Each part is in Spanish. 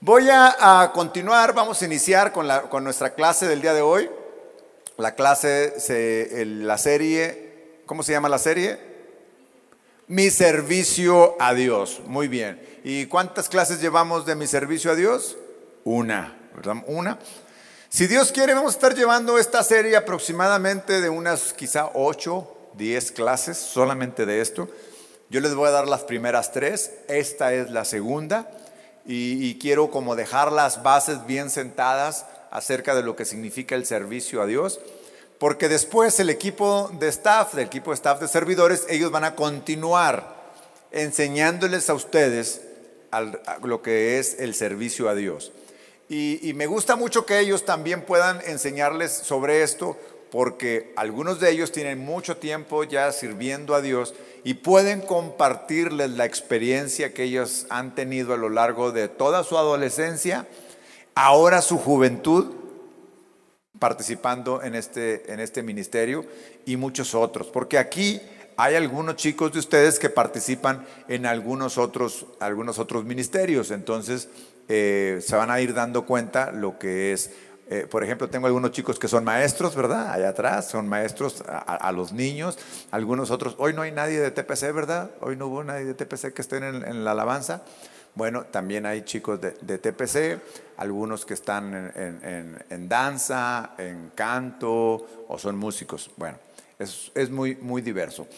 Voy a, continuar, vamos a iniciar con, la, con, nuestra clase del día de hoy. La clase, se, la serie, ¿cómo se llama la serie? Mi servicio a Dios. Muy bien. ¿Y cuántas clases llevamos de mi servicio a Dios? Una, ¿verdad? Una. Si Dios quiere, vamos a estar llevando esta serie aproximadamente de unas quizá 8, 10 clases solamente de esto. Yo les voy a dar las primeras tres, esta es la segunda y, quiero como dejar las bases bien sentadas acerca de lo que significa el servicio a Dios, porque después el equipo de staff, del equipo de staff de servidores, ellos van a continuar enseñándoles a ustedes lo que es el servicio a Dios. y, me gusta mucho que ellos también puedan enseñarles sobre esto, porque algunos de ellos tienen mucho tiempo ya sirviendo a Dios y pueden compartirles la experiencia que ellos han tenido a lo largo de toda su adolescencia, ahora su juventud, participando en este, en este ministerio y muchos otros, porque aquí hay algunos chicos de ustedes que participan en algunos otros, algunos otros ministerios, entonces eh, se van a ir dando cuenta lo que es eh, por ejemplo, tengo algunos chicos que son maestros, ¿verdad? Allá atrás, son maestros a, los niños, algunos otros. Hoy no hay nadie de TPC, ¿verdad? Hoy no hubo nadie de TPC que estén en, la alabanza. Bueno, también hay chicos de, TPC, algunos que están en, danza, en canto o son músicos. Bueno, es, es muy, muy diverso.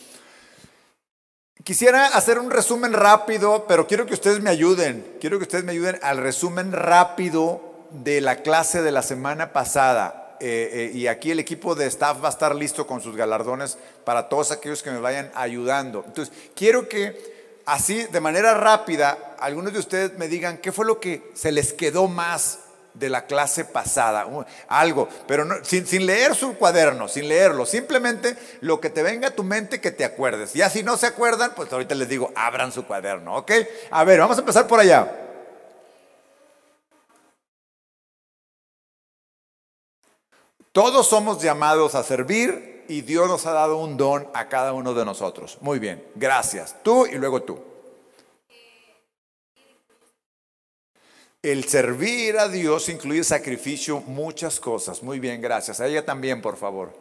Quisiera hacer un resumen rápido, pero quiero que ustedes me ayuden. Quiero que ustedes me ayuden al resumen rápido de la clase de la semana pasada. Eh, eh, y aquí el equipo de staff va a estar listo con sus galardones para todos aquellos que me vayan ayudando. Entonces, quiero que así, de manera rápida, algunos de ustedes me digan qué fue lo que se les quedó más de la clase pasada, algo, pero sin, sin, leer su cuaderno, sin leerlo, simplemente lo que te venga a tu mente que te acuerdes. Ya si no se acuerdan, pues ahorita les digo, abran su cuaderno, ¿ok? A ver, vamos a empezar por allá. Todos somos llamados a servir y Dios nos ha dado un don a cada uno de nosotros. Muy bien, gracias. Tú y luego tú. El servir a Dios incluye sacrificio, muchas cosas. Muy bien, gracias. A ella también, por favor.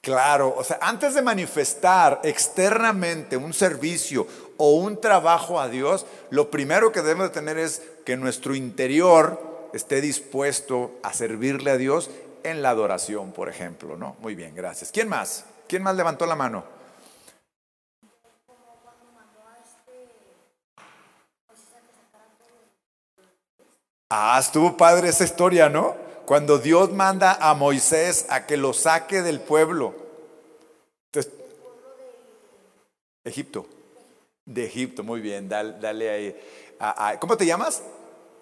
Claro, o sea, antes de manifestar externamente un servicio o un trabajo a Dios, lo primero que debemos de tener es que nuestro interior esté dispuesto a servirle a Dios en la adoración, por ejemplo, ¿no? Muy bien, gracias. ¿Quién más? ¿Quién más levantó la mano? Ah, estuvo padre esa historia, ¿no? Cuando Dios manda a Moisés a que lo saque del pueblo. Egipto. De Egipto, muy bien, dale, ahí. ¿Cómo te llamas?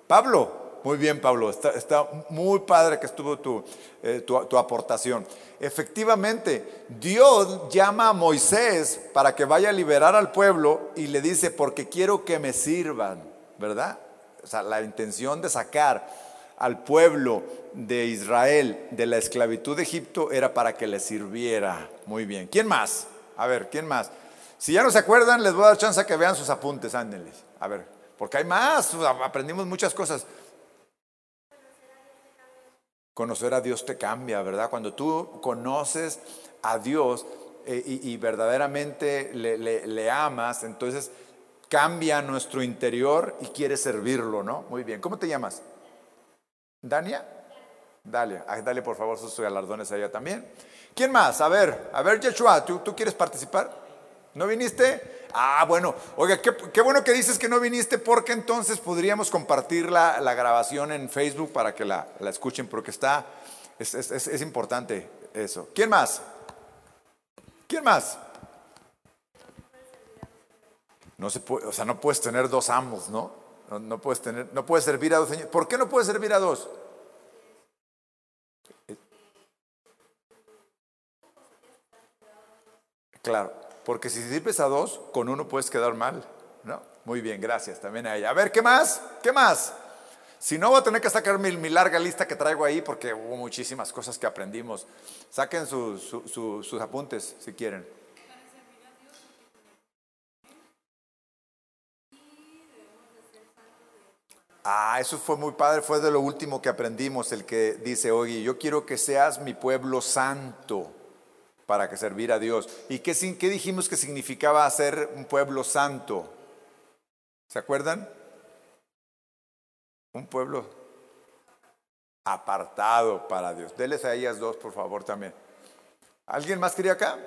Pablo. Muy bien, Pablo. Está, muy padre que estuvo tu, eh, tu, tu, aportación. Efectivamente, Dios llama a Moisés para que vaya a liberar al pueblo y le dice, porque quiero que me sirvan, ¿verdad? O sea, la intención de sacar al pueblo de Israel de la esclavitud de Egipto era para que le sirviera. Muy bien. ¿Quién más? A ver, ¿quién más? Si ya no se acuerdan, les voy a dar chance a que vean sus apuntes, ándenles. A ver, porque hay más, aprendimos muchas cosas. Conocer a Dios te cambia, ¿verdad? Cuando tú conoces a Dios eh, y, verdaderamente le, amas, entonces cambia nuestro interior y quieres servirlo, ¿no? Muy bien. ¿Cómo te llamas? ¿Dania? Dale, dale por favor sus galardones a ella también. ¿Quién más? A ver, a ver, Yeshua, ¿tú, tú quieres participar? ¿No viniste? Ah, bueno, oiga, qué, bueno que dices que no viniste porque entonces podríamos compartir la, grabación en Facebook para que la, escuchen porque está, es, es, importante eso. ¿Quién más? ¿Quién más? No se puede, o sea, no puedes tener dos amos, ¿no? No, puedes tener, no puedes servir a dos señores. ¿Por qué no puedes servir a dos? Claro, porque si sirves a dos, con uno puedes quedar mal. ¿no? Muy bien, gracias también a ella. A ver, ¿qué más? ¿Qué más? Si no, voy a tener que sacar mi, larga lista que traigo ahí porque hubo muchísimas cosas que aprendimos. Saquen sus apuntes si quieren. Ah, eso fue muy padre, fue de lo último que aprendimos, el que dice, oye, yo quiero que seas mi pueblo santo para que servir a Dios. ¿Y qué, qué dijimos que significaba ser un pueblo santo? ¿Se acuerdan? Un pueblo apartado para Dios. Deles a ellas dos, por favor, también. ¿Alguien más quería acá?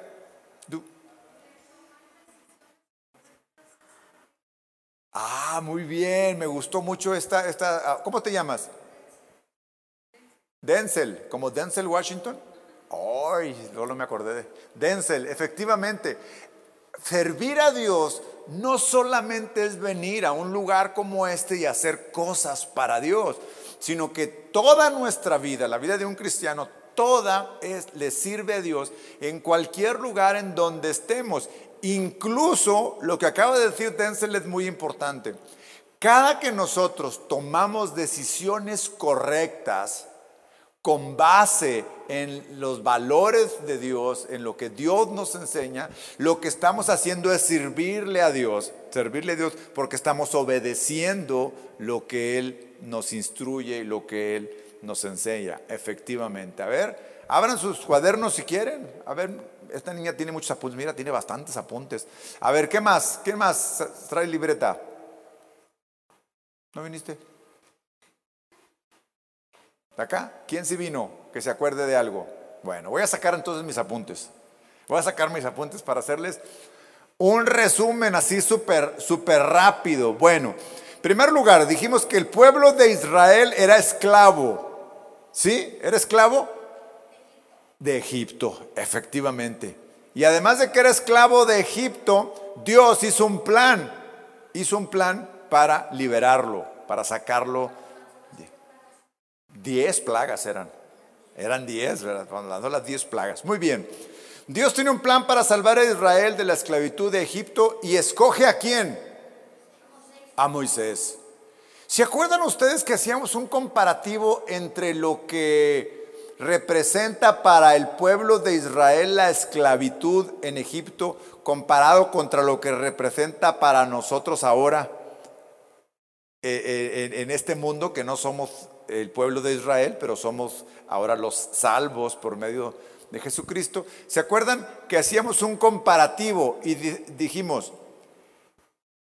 Ah, muy bien, me gustó mucho esta, esta, ah, ¿cómo te llamas? Denzel, como Denzel Washington. Ay, no me acordé de Denzel, efectivamente. Servir a Dios no solamente es venir a un lugar como este y hacer cosas para Dios, sino que toda nuestra vida, la vida de un cristiano, toda es, le sirve a Dios en cualquier lugar en donde estemos. Incluso lo que acaba de decir Denzel es muy importante. Cada que nosotros tomamos decisiones correctas con base en los valores de Dios, en lo que Dios nos enseña, lo que estamos haciendo es servirle a Dios, servirle a Dios porque estamos obedeciendo lo que Él nos instruye y lo que Él nos enseña, efectivamente. A ver, abran sus cuadernos si quieren. A ver, esta niña tiene muchos apuntes, mira, tiene bastantes apuntes. A ver, ¿qué más? ¿Qué más trae libreta? ¿No viniste? ¿Acá? ¿Quién sí vino? Que se acuerde de algo. Bueno, voy a sacar entonces mis apuntes. Voy a sacar mis apuntes para hacerles un resumen así súper, súper rápido. Bueno, en primer lugar, dijimos que el pueblo de Israel era esclavo. ¿Sí? ¿Era esclavo? de Egipto, efectivamente. Y además de que era esclavo de Egipto, Dios hizo un plan, hizo un plan para liberarlo, para sacarlo. Diez plagas eran, eran diez, ¿verdad? Hablando las diez plagas. Muy bien. Dios tiene un plan para salvar a Israel de la esclavitud de Egipto y escoge a quién? A Moisés. ¿Se acuerdan ustedes que hacíamos un comparativo entre lo que representa para el pueblo de Israel la esclavitud en Egipto comparado contra lo que representa para nosotros ahora eh, eh, en este mundo que no somos el pueblo de Israel, pero somos ahora los salvos por medio de Jesucristo. ¿Se acuerdan que hacíamos un comparativo y dijimos,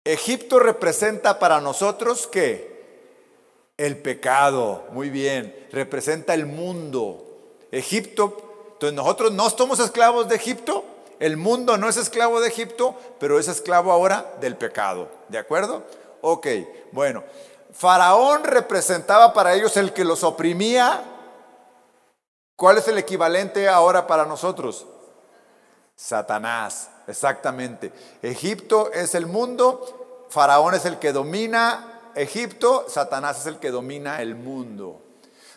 Egipto representa para nosotros qué? El pecado, muy bien, representa el mundo, Egipto, entonces nosotros no somos esclavos de Egipto, el mundo no es esclavo de Egipto, pero es esclavo ahora del pecado. ¿De acuerdo? Ok, bueno. Faraón representaba para ellos el que los oprimía. ¿Cuál es el equivalente ahora para nosotros? Satanás, exactamente. Egipto es el mundo, Faraón es el que domina Egipto, Satanás es el que domina el mundo.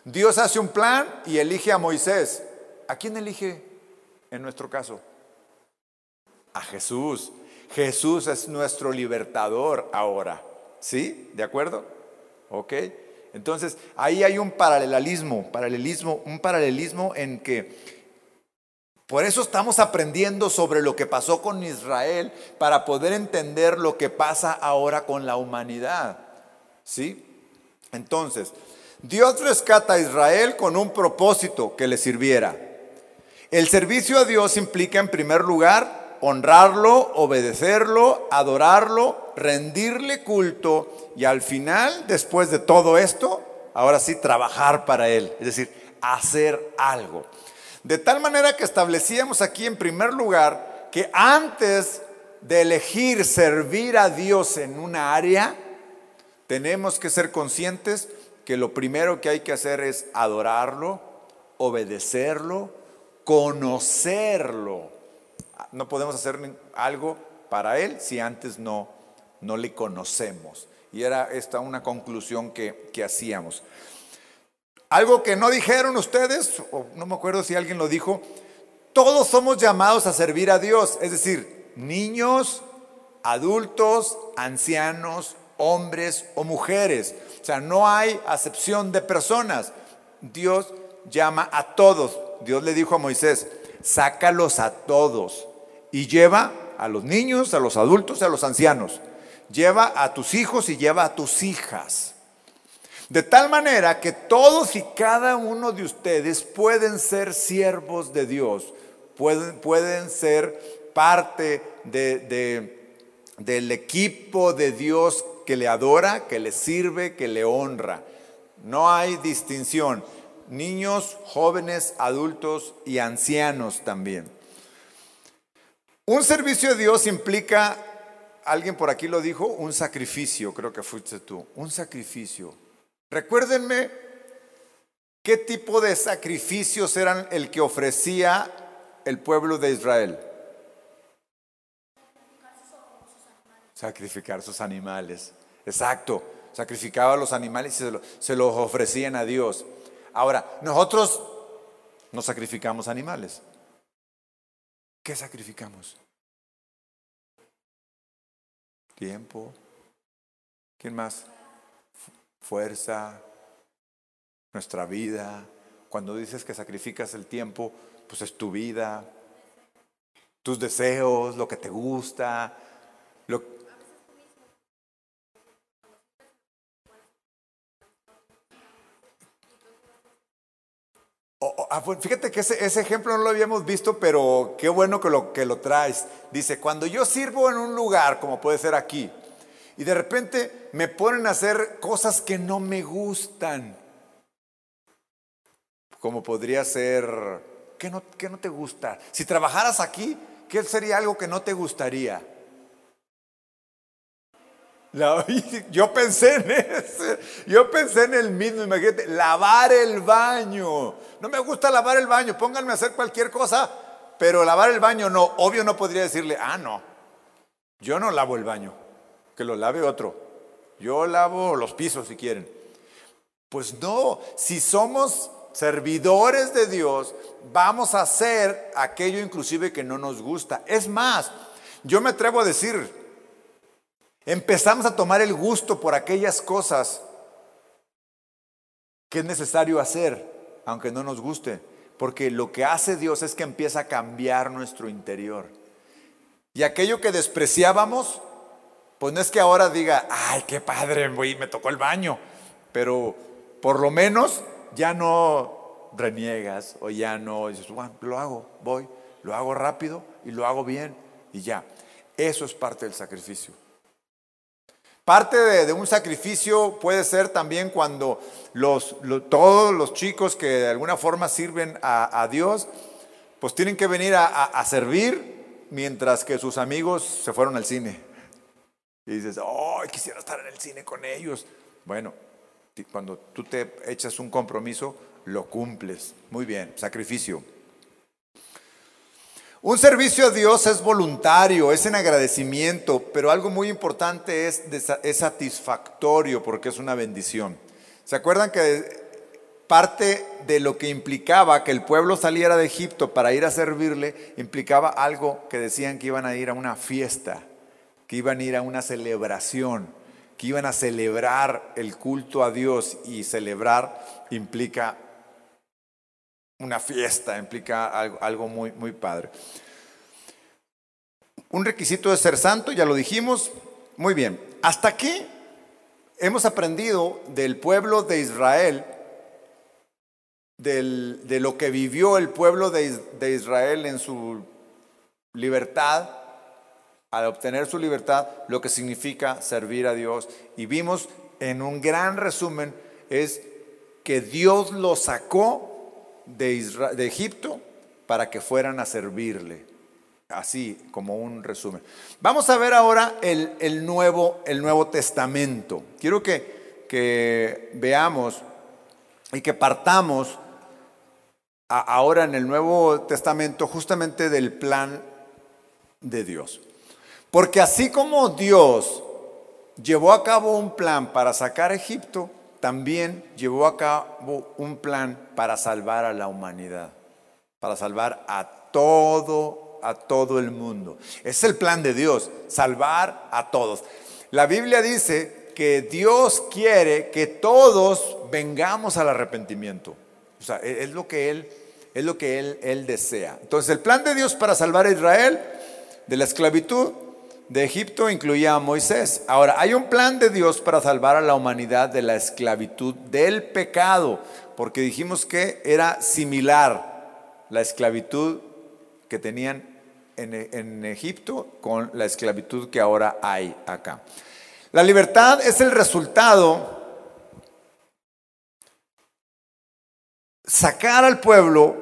Dios hace un plan y elige a Moisés. ¿A quién elige en nuestro caso? A Jesús. Jesús es nuestro libertador ahora. ¿Sí? ¿De acuerdo? ¿Ok? Entonces, ahí hay un paralelismo, paralelismo, un paralelismo en que por eso estamos aprendiendo sobre lo que pasó con Israel para poder entender lo que pasa ahora con la humanidad. ¿Sí? Entonces, Dios rescata a Israel con un propósito que le sirviera. El servicio a Dios implica en primer lugar honrarlo, obedecerlo, adorarlo, rendirle culto y al final, después de todo esto, ahora sí trabajar para Él, es decir, hacer algo. De tal manera que establecíamos aquí en primer lugar que antes de elegir servir a Dios en una área, tenemos que ser conscientes que lo primero que hay que hacer es adorarlo, obedecerlo, conocerlo. No podemos hacer algo para Él si antes no, no le conocemos. Y era esta una conclusión que, que hacíamos. Algo que no dijeron ustedes, o no me acuerdo si alguien lo dijo, todos somos llamados a servir a Dios, es decir, niños, adultos, ancianos, hombres o mujeres. O sea, no hay acepción de personas. Dios llama a todos. Dios le dijo a Moisés, sácalos a todos y lleva a los niños, a los adultos, a los ancianos. Lleva a tus hijos y lleva a tus hijas. De tal manera que todos y cada uno de ustedes pueden ser siervos de Dios, pueden, pueden ser parte del equipo de Dios que le adora, que le sirve, que le honra. No hay distinción. Niños, jóvenes, adultos y ancianos también. Un servicio de Dios implica, alguien por aquí lo dijo, un sacrificio, creo que fuiste tú, un sacrificio. Recuérdenme qué tipo de sacrificios eran el que ofrecía el pueblo de Israel. Sacrificar sus animales. Exacto. Sacrificaba a los animales y se, los ofrecían a Dios. Ahora, nosotros no sacrificamos animales. ¿Qué sacrificamos? Tiempo. ¿Quién más? fuerza, nuestra vida. Cuando dices que sacrificas el tiempo, pues es tu vida, tus deseos, lo que te gusta. Lo... Ah, fíjate que ese, ejemplo no lo habíamos visto, pero qué bueno que lo, que lo traes. Dice, cuando yo sirvo en un lugar, como puede ser aquí, y de repente me ponen a hacer cosas que no me gustan. Como podría ser, ¿qué no, no te gusta? Si trabajaras aquí, ¿qué sería algo que no te gustaría? yo pensé en ese, yo pensé en el mismo, imagínate, lavar el baño. No me gusta lavar el baño, pónganme a hacer cualquier cosa, pero lavar el baño no, obvio no podría decirle, ah, no, yo no lavo el baño que lo lave otro. Yo lavo los pisos si quieren. Pues no, si somos servidores de Dios, vamos a hacer aquello inclusive que no nos gusta. Es más, yo me atrevo a decir, empezamos a tomar el gusto por aquellas cosas que es necesario hacer, aunque no nos guste, porque lo que hace Dios es que empieza a cambiar nuestro interior. Y aquello que despreciábamos, pues no es que ahora diga, ay, qué padre, me tocó el baño, pero por lo menos ya no reniegas o ya no dices, bueno, lo hago, voy, lo hago rápido y lo hago bien y ya. Eso es parte del sacrificio. Parte de, un sacrificio puede ser también cuando todos los chicos que de alguna forma sirven a, Dios, pues tienen que venir a servir mientras que sus amigos se fueron al cine. Y dices, oh, quisiera estar en el cine con ellos. Bueno, cuando tú te echas un compromiso, lo cumples. Muy bien, sacrificio. Un servicio a Dios es voluntario, es en agradecimiento, pero algo muy importante es, es satisfactorio porque es una bendición. ¿Se acuerdan que parte de lo que implicaba que el pueblo saliera de Egipto para ir a servirle, implicaba algo que decían que iban a ir a una fiesta? que iban a ir a una celebración, que iban a celebrar el culto a Dios y celebrar implica una fiesta, implica algo, muy, muy padre. Un requisito de ser santo, ya lo dijimos. Muy bien, hasta aquí hemos aprendido del pueblo de Israel, de lo que vivió el pueblo de Israel en su libertad, al obtener su libertad lo que significa servir a Dios. Y vimos en un gran resumen es que Dios los sacó de, Egipto para que fueran a servirle. Así como un resumen. Vamos a ver ahora el, nuevo, el nuevo, Testamento. Quiero que, que veamos y que partamos ahora en el Nuevo Testamento justamente del plan de Dios. Porque así como Dios llevó a cabo un plan para sacar a Egipto, también llevó a cabo un plan para salvar a la humanidad, para salvar a todo, a todo el mundo. Es el plan de Dios, salvar a todos. La Biblia dice que Dios quiere que todos vengamos al arrepentimiento. O sea, es lo que Él, es lo que Él, él desea. Entonces, el plan de Dios para salvar a Israel de la esclavitud de Egipto incluía a Moisés. Ahora, hay un plan de Dios para salvar a la humanidad de la esclavitud del pecado, porque dijimos que era similar la esclavitud que tenían en, en Egipto con la esclavitud que ahora hay acá. La libertad es el resultado sacar al pueblo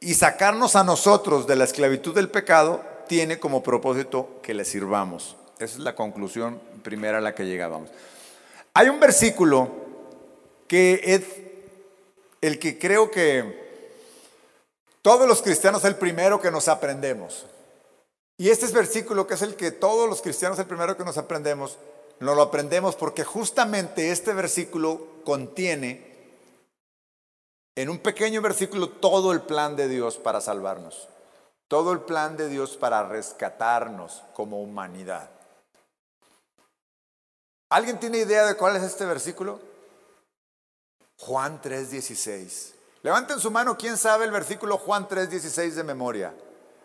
y sacarnos a nosotros de la esclavitud del pecado tiene como propósito que le sirvamos. Esa es la conclusión primera a la que llegábamos. Hay un versículo que es el que creo que todos los cristianos es el primero que nos aprendemos. Y este es versículo que es el que todos los cristianos el primero que nos aprendemos. No lo aprendemos porque justamente este versículo contiene en un pequeño versículo todo el plan de Dios para salvarnos. Todo el plan de Dios para rescatarnos como humanidad. ¿Alguien tiene idea de cuál es este versículo? Juan 3:16. Levanten su mano, ¿quién sabe el versículo Juan 3:16 de memoria?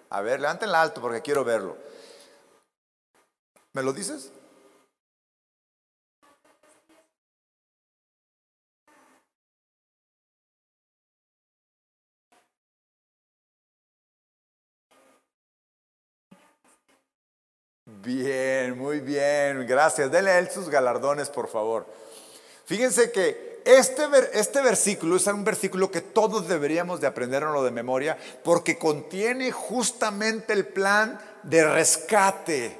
A ver, levántenla alto porque quiero verlo. ¿Me lo dices? Bien, muy bien, gracias. Denle él sus galardones, por favor. Fíjense que este, este versículo es un versículo que todos deberíamos de aprenderlo de memoria porque contiene justamente el plan de rescate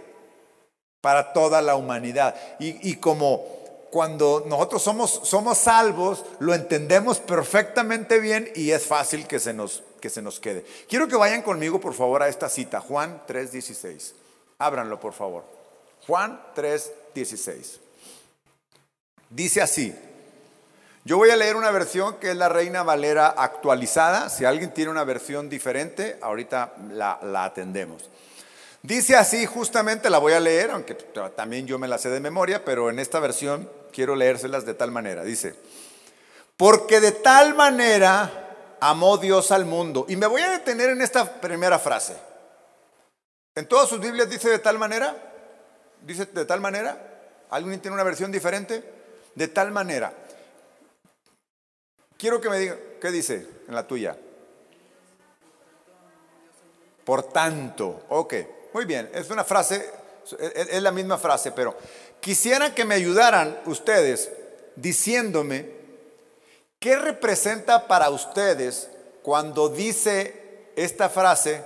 para toda la humanidad. Y, y como cuando nosotros somos, somos salvos, lo entendemos perfectamente bien y es fácil que se, nos, que se nos quede. Quiero que vayan conmigo, por favor, a esta cita, Juan 3:16. Ábranlo, por favor. Juan 3, 16. Dice así. Yo voy a leer una versión que es la Reina Valera actualizada. Si alguien tiene una versión diferente, ahorita la, atendemos. Dice así, justamente la voy a leer, aunque también yo me la sé de memoria, pero en esta versión quiero leérselas de tal manera. Dice, porque de tal manera amó Dios al mundo. Y me voy a detener en esta primera frase. En todas sus Biblias dice de tal manera. Dice de tal manera. ¿Alguien tiene una versión diferente? De tal manera. Quiero que me diga, ¿qué dice en la tuya? Por tanto, ok, muy bien, es una frase, es la misma frase, pero quisiera que me ayudaran ustedes diciéndome qué representa para ustedes cuando dice esta frase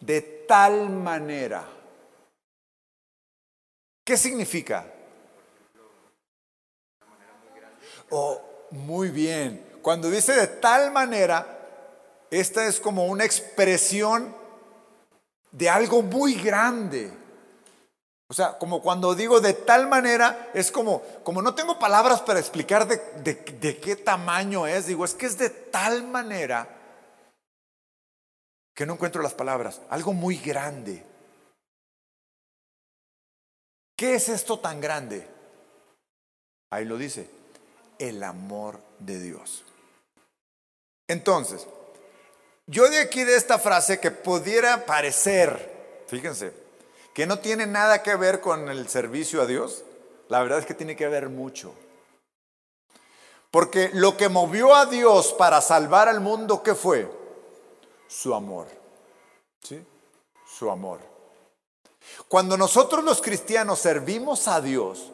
de tal manera. ¿Qué significa? Oh, muy bien. Cuando dice de tal manera, esta es como una expresión de algo muy grande. O sea, como cuando digo de tal manera, es como, como no tengo palabras para explicar de, de qué tamaño es, digo, es que es de tal manera que no encuentro las palabras, algo muy grande. ¿Qué es esto tan grande? Ahí lo dice, el amor de Dios. Entonces, yo de aquí de esta frase que pudiera parecer, fíjense, que no tiene nada que ver con el servicio a Dios, la verdad es que tiene que ver mucho. Porque lo que movió a Dios para salvar al mundo, ¿qué fue? Su amor. ¿Sí? Su amor. Cuando nosotros los cristianos servimos a Dios,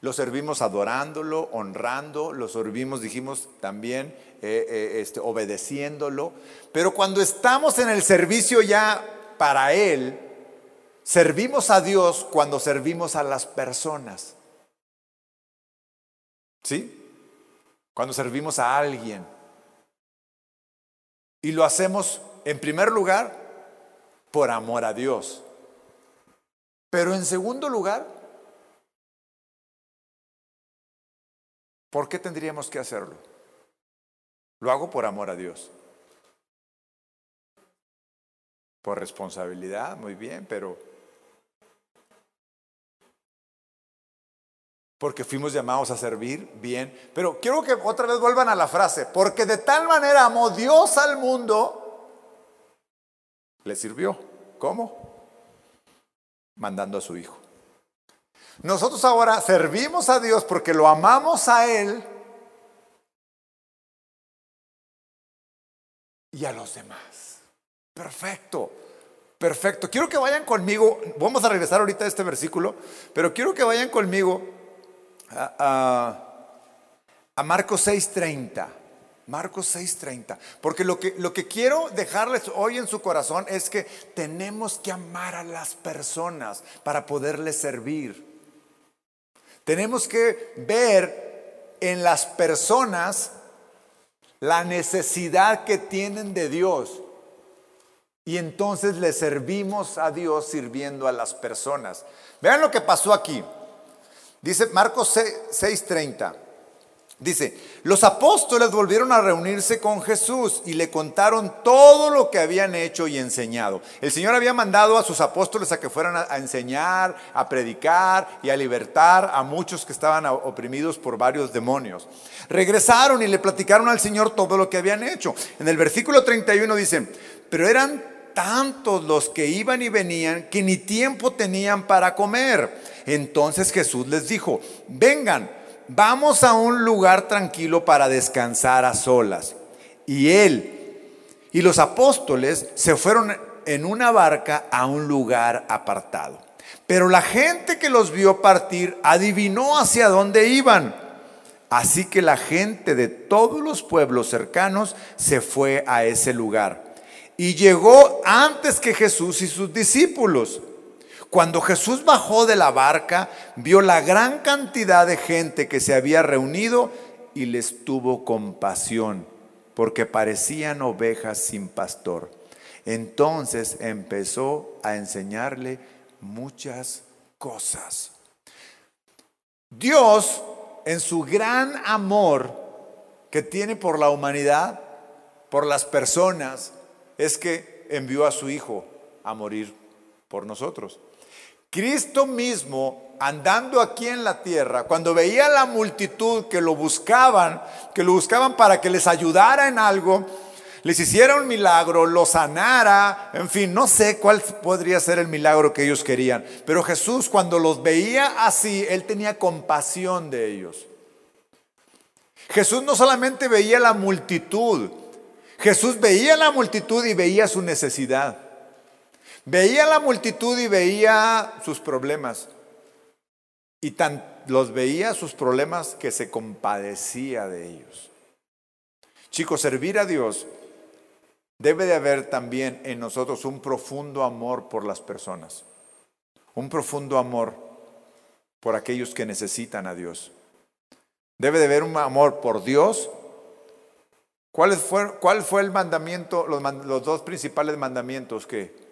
lo servimos adorándolo, honrando, lo servimos, dijimos también, eh, eh, este, obedeciéndolo. Pero cuando estamos en el servicio ya para Él, servimos a Dios cuando servimos a las personas. ¿Sí? Cuando servimos a alguien. Y lo hacemos, en primer lugar, por amor a Dios. Pero en segundo lugar, ¿por qué tendríamos que hacerlo? Lo hago por amor a Dios. Por responsabilidad, muy bien, pero porque fuimos llamados a servir bien. Pero quiero que otra vez vuelvan a la frase, porque de tal manera amó Dios al mundo, le sirvió. ¿Cómo? mandando a su Hijo. Nosotros ahora servimos a Dios porque lo amamos a Él y a los demás. Perfecto, perfecto. Quiero que vayan conmigo, vamos a regresar ahorita a este versículo, pero quiero que vayan conmigo a, a, Marcos 6:30. Marcos 6:30. Porque lo que, lo que quiero dejarles hoy en su corazón es que tenemos que amar a las personas para poderles servir. Tenemos que ver en las personas la necesidad que tienen de Dios. Y entonces le servimos a Dios sirviendo a las personas. Vean lo que pasó aquí. Dice Marcos 6:30. Dice, los apóstoles volvieron a reunirse con Jesús y le contaron todo lo que habían hecho y enseñado. El Señor había mandado a sus apóstoles a que fueran a, enseñar, a predicar y a libertar a muchos que estaban oprimidos por varios demonios. Regresaron y le platicaron al Señor todo lo que habían hecho. En el versículo 31 dicen, pero eran tantos los que iban y venían que ni tiempo tenían para comer. Entonces Jesús les dijo, vengan vamos a un lugar tranquilo para descansar a solas. Y él y los apóstoles se fueron en una barca a un lugar apartado. Pero la gente que los vio partir adivinó hacia dónde iban. Así que la gente de todos los pueblos cercanos se fue a ese lugar. Y llegó antes que Jesús y sus discípulos. Cuando Jesús bajó de la barca, vio la gran cantidad de gente que se había reunido y les tuvo compasión, porque parecían ovejas sin pastor. Entonces empezó a enseñarle muchas cosas. Dios, en su gran amor que tiene por la humanidad, por las personas, es que envió a su Hijo a morir por nosotros. Cristo mismo, andando aquí en la tierra, cuando veía la multitud que lo buscaban, que lo buscaban para que les ayudara en algo, les hiciera un milagro, lo sanara, en fin, no sé cuál podría ser el milagro que ellos querían, pero Jesús cuando los veía así, él tenía compasión de ellos. Jesús no solamente veía la multitud, Jesús veía la multitud y veía su necesidad. Veía la multitud y veía sus problemas. Y tan los veía sus problemas que se compadecía de ellos. Chicos, servir a Dios debe de haber también en nosotros un profundo amor por las personas. Un profundo amor por aquellos que necesitan a Dios. Debe de haber un amor por Dios. ¿Cuál fue, cuál fue el mandamiento, los, los dos principales mandamientos que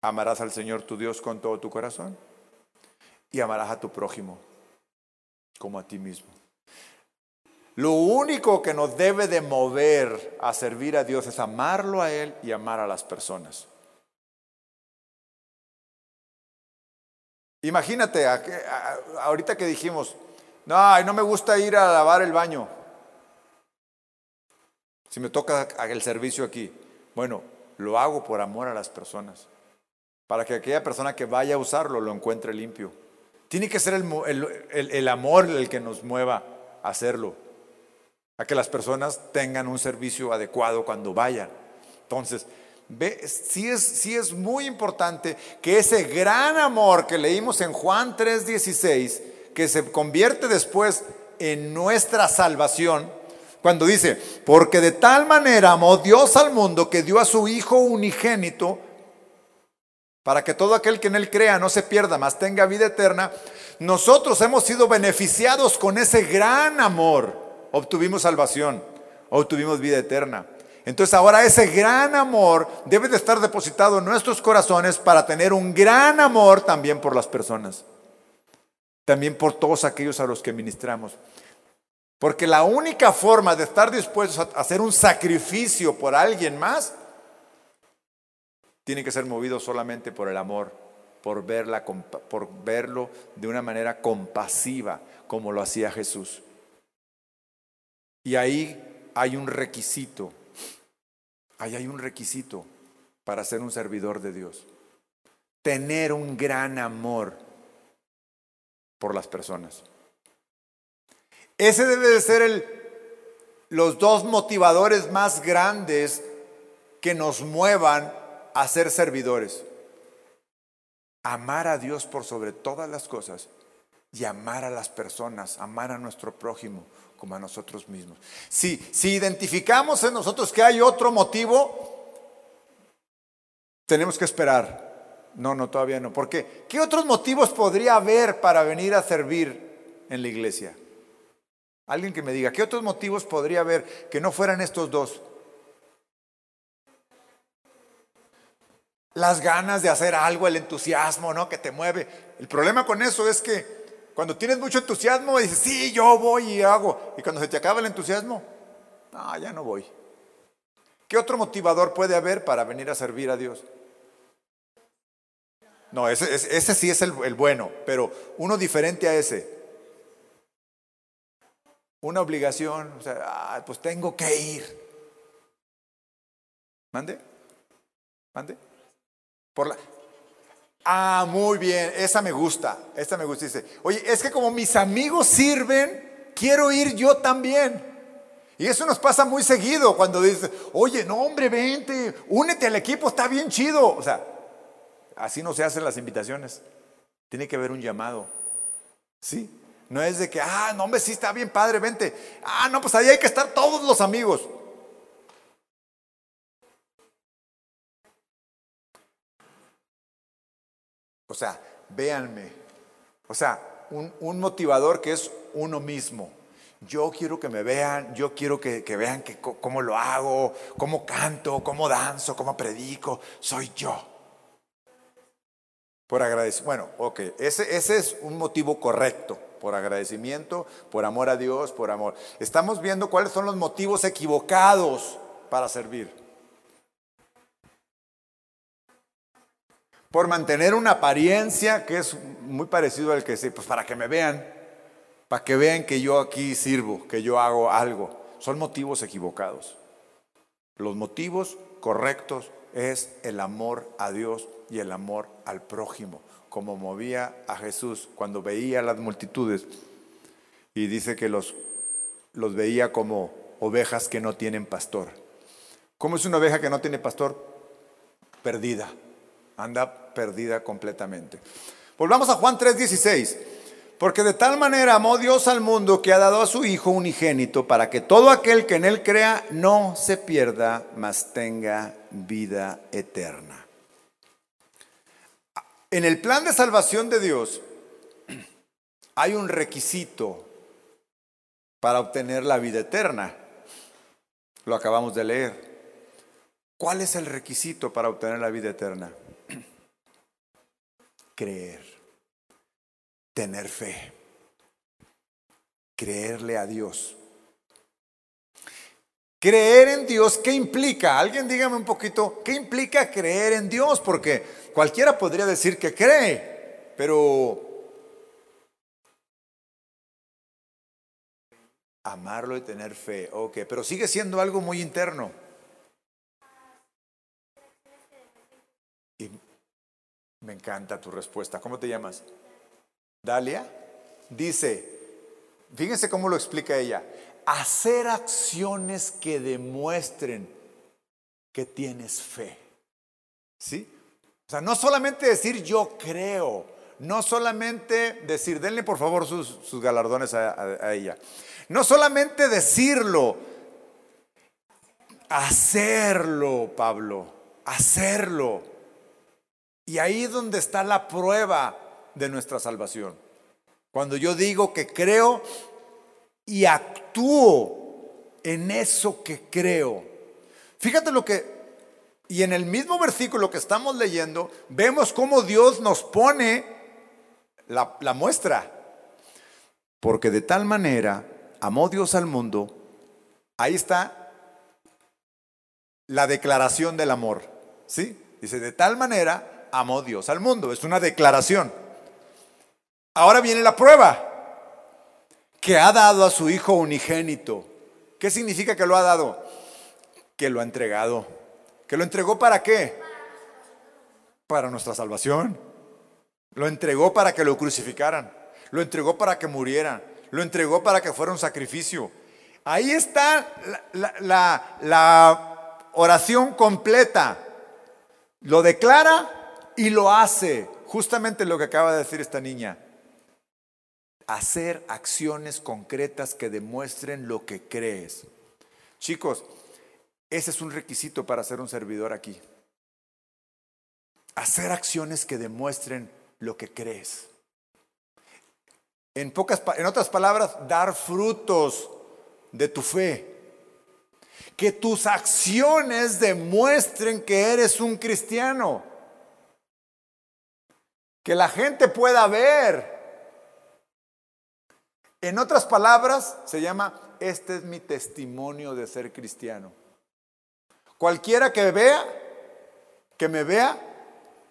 Amarás al Señor tu Dios con todo tu corazón y amarás a tu prójimo como a ti mismo. Lo único que nos debe de mover a servir a Dios es amarlo a Él y amar a las personas. Imagínate, ahorita que dijimos, no, no me gusta ir a lavar el baño. Si me toca el servicio aquí, bueno, lo hago por amor a las personas para que aquella persona que vaya a usarlo lo encuentre limpio. Tiene que ser el, amor el que nos mueva a hacerlo, a que las personas tengan un servicio adecuado cuando vayan. Entonces, ve, sí, es, sí es muy importante que ese gran amor que leímos en Juan 3:16, que se convierte después en nuestra salvación, cuando dice, porque de tal manera amó Dios al mundo que dio a su Hijo unigénito, para que todo aquel que en Él crea no se pierda, mas tenga vida eterna, nosotros hemos sido beneficiados con ese gran amor. Obtuvimos salvación, obtuvimos vida eterna. Entonces ahora ese gran amor debe de estar depositado en nuestros corazones para tener un gran amor también por las personas. También por todos aquellos a los que ministramos. Porque la única forma de estar dispuestos a hacer un sacrificio por alguien más tiene que ser movido solamente por el amor, por, verla, por verlo de una manera compasiva, como lo hacía Jesús. Y ahí hay un requisito, ahí hay un requisito para ser un servidor de Dios. tener un gran amor por las personas. Ese debe de ser el, los dos motivadores más grandes que nos muevan a ser servidores. Amar a Dios por sobre todas las cosas y amar a las personas, amar a nuestro prójimo como a nosotros mismos. Si, si identificamos en nosotros que hay otro motivo, tenemos que esperar. No, no, todavía no. ¿Por qué? ¿Qué otros motivos podría haber para venir a servir en la iglesia? Alguien que me diga, ¿qué otros motivos podría haber que no fueran estos dos? Las ganas de hacer algo, el entusiasmo, ¿no? Que te mueve. El problema con eso es que cuando tienes mucho entusiasmo, dices, sí, yo voy y hago. Y cuando se te acaba el entusiasmo, no, ya no voy. ¿Qué otro motivador puede haber para venir a servir a Dios? No, ese, ese sí es el, el, bueno, pero uno diferente a ese. Una obligación, o sea, pues tengo que ir. ¿Mande? ¿Mande? Por la, Ah, muy bien, esa me gusta, esta me gusta. Dice, oye, es que como mis amigos sirven, quiero ir yo también. Y eso nos pasa muy seguido cuando dices, oye, no hombre, vente, únete al equipo, está bien chido. O sea, así no se hacen las invitaciones. Tiene que haber un llamado. ¿Sí? No es de que, ah, no hombre, sí está bien padre, vente. Ah, no, pues ahí hay que estar todos los amigos. O sea, véanme. O sea, un, motivador que es uno mismo. Yo quiero que me vean, yo quiero que, vean que, cómo lo hago, cómo canto, cómo danzo, cómo predico. Soy yo. Por agradecimiento. Bueno, ok, ese, ese es un motivo correcto. Por agradecimiento, por amor a Dios, por amor. Estamos viendo cuáles son los motivos equivocados para servir. por mantener una apariencia que es muy parecido al que sí, pues para que me vean, para que vean que yo aquí sirvo, que yo hago algo. Son motivos equivocados. Los motivos correctos es el amor a Dios y el amor al prójimo, como movía a Jesús cuando veía a las multitudes y dice que los, los veía como ovejas que no tienen pastor. ¿Cómo es una oveja que no tiene pastor? Perdida anda perdida completamente. Volvamos a Juan 3:16. Porque de tal manera amó Dios al mundo que ha dado a su Hijo unigénito para que todo aquel que en él crea no se pierda, mas tenga vida eterna. En el plan de salvación de Dios hay un requisito para obtener la vida eterna. Lo acabamos de leer. ¿Cuál es el requisito para obtener la vida eterna? creer, tener fe, creerle a Dios. Creer en Dios, ¿qué implica? Alguien dígame un poquito, ¿qué implica creer en Dios? Porque cualquiera podría decir que cree, pero amarlo y tener fe, ok, pero sigue siendo algo muy interno. Me encanta tu respuesta. ¿Cómo te llamas? Dalia. Dice, fíjense cómo lo explica ella, hacer acciones que demuestren que tienes fe. ¿Sí? O sea, no solamente decir yo creo, no solamente decir, denle por favor sus, galardones a ella, no solamente decirlo, hacerlo, Pablo, hacerlo. Y ahí es donde está la prueba de nuestra salvación. Cuando yo digo que creo y actúo en eso que creo. Fíjate lo que, y en el mismo versículo que estamos leyendo, vemos cómo Dios nos pone la, muestra. Porque de tal manera amó Dios al mundo, ahí está la declaración del amor. ¿Sí? Dice, de tal manera amó Dios al mundo. Es una declaración. Ahora viene la prueba. Que ha dado a su Hijo unigénito. ¿Qué significa que lo ha dado? Que lo ha entregado. ¿Que lo entregó para qué? para nuestra salvación. Lo entregó para que lo crucificaran. Lo entregó para que muriera. Lo entregó para que fuera un sacrificio. Ahí está la, oración completa. Lo declara y lo hace. Justamente lo que acaba de decir esta niña. Hacer acciones concretas que demuestren lo que crees. Chicos, ese es un requisito para ser un servidor aquí. Hacer acciones que demuestren lo que crees. En, pocas, en otras palabras, dar frutos de tu fe. Que tus acciones demuestren que eres un cristiano. Que la gente pueda ver. En otras palabras, se llama, este es mi testimonio de ser cristiano. Cualquiera que vea, que me vea,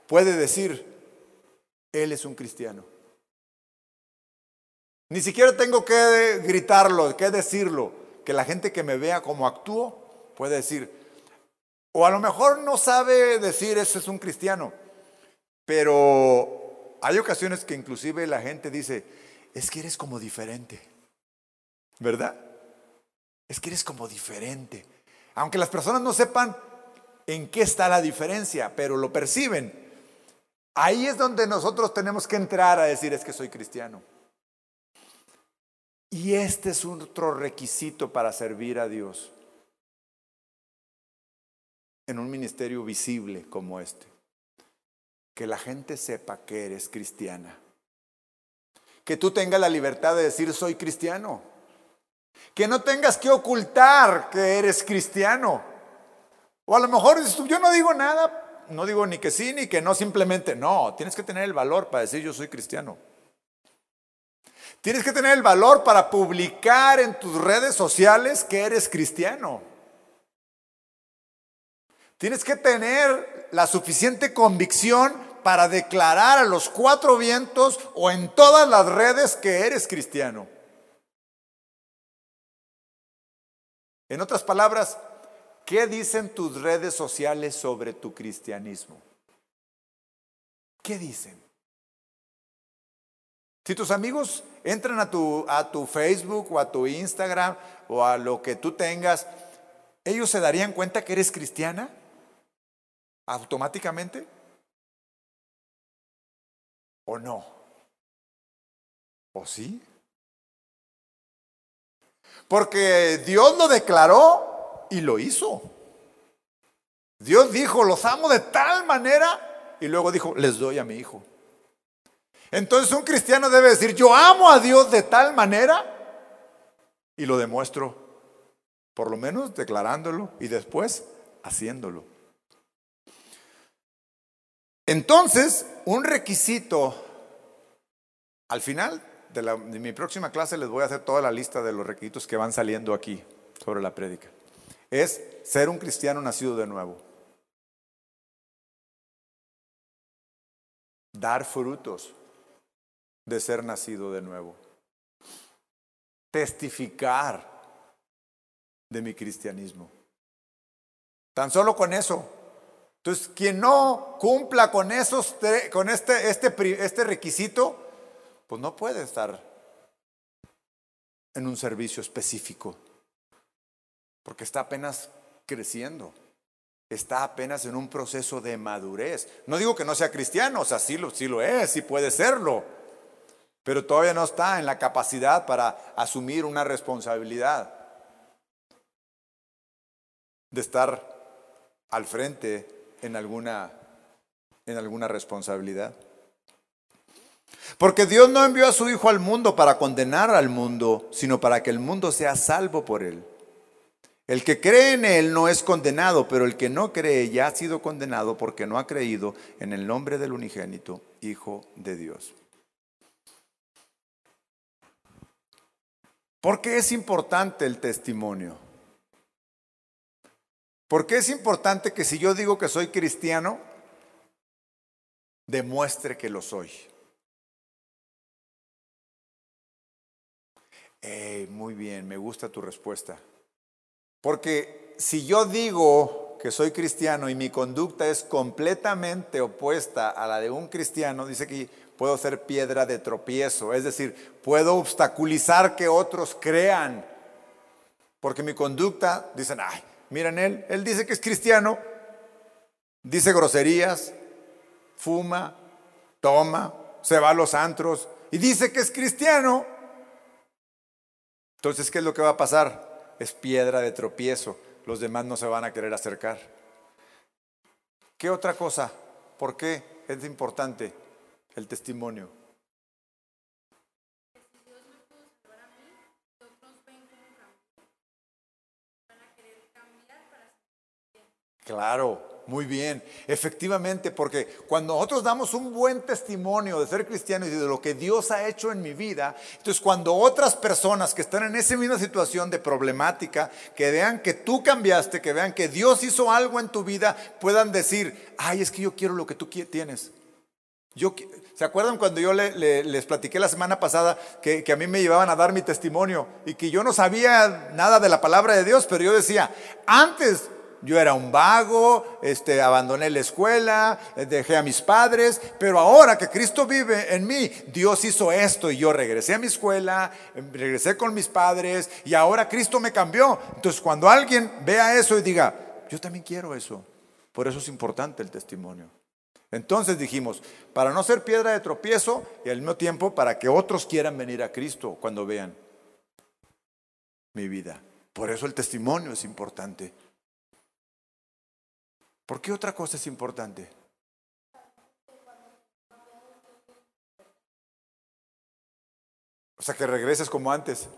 puede decir, él es un cristiano. Ni siquiera tengo que gritarlo, que decirlo, que la gente que me vea como actúo puede decir, o a lo mejor no sabe decir ese es un cristiano, pero hay ocasiones que inclusive la gente dice, es que eres como diferente, ¿verdad? Es que eres como diferente. Aunque las personas no sepan en qué está la diferencia, pero lo perciben. Ahí es donde nosotros tenemos que entrar a decir es que soy cristiano. Y este es otro requisito para servir a Dios en un ministerio visible como este. Que la gente sepa que eres cristiana. Que tú tengas la libertad de decir soy cristiano. Que no tengas que ocultar que eres cristiano. O a lo mejor yo no digo nada no digo ni que sí ni que no, simplemente no. Tienes que tener el valor para decir yo soy cristiano. Tienes que tener el valor para publicar en tus redes sociales que eres cristiano. Tienes que tener la suficiente convicción para declarar a los cuatro vientos o en todas las redes que eres cristiano. En otras palabras, ¿Qué dicen tus redes sociales sobre tu cristianismo? ¿Qué dicen? Si tus amigos entran a tu, a tu Facebook o a tu Instagram o a lo que tú tengas, ¿ellos se darían cuenta que eres cristiana? ¿Automáticamente? ¿O no? ¿O sí? Porque Dios lo declaró y lo hizo. Dios dijo, los amo de tal manera y luego dijo, les doy a mi hijo. Entonces un cristiano debe decir, yo amo a Dios de tal manera y lo demuestro, por lo menos declarándolo y después haciéndolo. Entonces, un requisito, al final de, mi próxima clase les voy a hacer toda la lista de los requisitos que van saliendo aquí sobre la prédica es ser un cristiano nacido de nuevo. Dar frutos de ser nacido de nuevo. Testificar de mi cristianismo. Tan solo con eso. Entonces, quien no cumpla con, esos, con este, este, este requisito, pues no puede estar en un servicio específico porque está apenas creciendo. Está apenas en un proceso de madurez. No digo que no sea cristiano, o sea, sí lo, sí lo es, sí puede serlo, pero todavía no está en la capacidad para asumir una responsabilidad de estar al frente en alguna, en alguna responsabilidad. Porque Dios no envió a su Hijo al mundo para condenar al mundo, sino para que el mundo sea salvo por él. El que cree en Él no es condenado, pero el que no cree ya ha sido condenado porque no ha creído en el nombre del unigénito, Hijo de Dios. ¿Por qué es importante el testimonio? ¿Por qué es importante que si yo digo que soy cristiano, demuestre que lo soy? muy bien, me gusta tu respuesta. Porque si yo digo que soy cristiano y mi conducta es completamente opuesta a la de un cristiano, dice que puedo ser piedra de tropiezo, es decir, puedo obstaculizar que otros crean, porque mi conducta, dicen, ay, miren él, él dice que es cristiano, dice groserías, fuma, toma, se va a los antros y dice que es cristiano. Entonces, ¿qué es lo que va a pasar? Es piedra de tropiezo. Los demás no se van a querer acercar. ¿Qué otra cosa? ¿Por qué es importante el testimonio? Claro, muy bien, efectivamente, porque cuando nosotros damos un buen testimonio de ser cristianos y de lo que Dios ha hecho en mi vida, entonces cuando otras personas que están en esa misma situación de problemática, que vean que tú cambiaste, que vean que Dios hizo algo en tu vida, puedan decir, ay, es que yo quiero lo que tú tienes. Yo, ¿Se acuerdan cuando yo les platiqué la semana pasada que, que, a mí me llevaban a dar mi testimonio y que yo no sabía nada de la palabra de Dios, pero yo decía, antes yo era un vago, este, abandoné la escuela, dejé a mis padres, pero ahora que Cristo vive en mí, Dios hizo esto y yo regresé a mi escuela, regresé con mis padres y ahora Cristo me cambió. Entonces cuando alguien vea eso y diga, yo también quiero eso, por eso es importante el testimonio. Entonces dijimos, para no ser piedra de tropiezo y al mismo tiempo para que otros quieran venir a Cristo cuando vean mi vida. Por eso el testimonio es importante. ¿Por qué otra cosa es importante? O sea, que regreses como antes.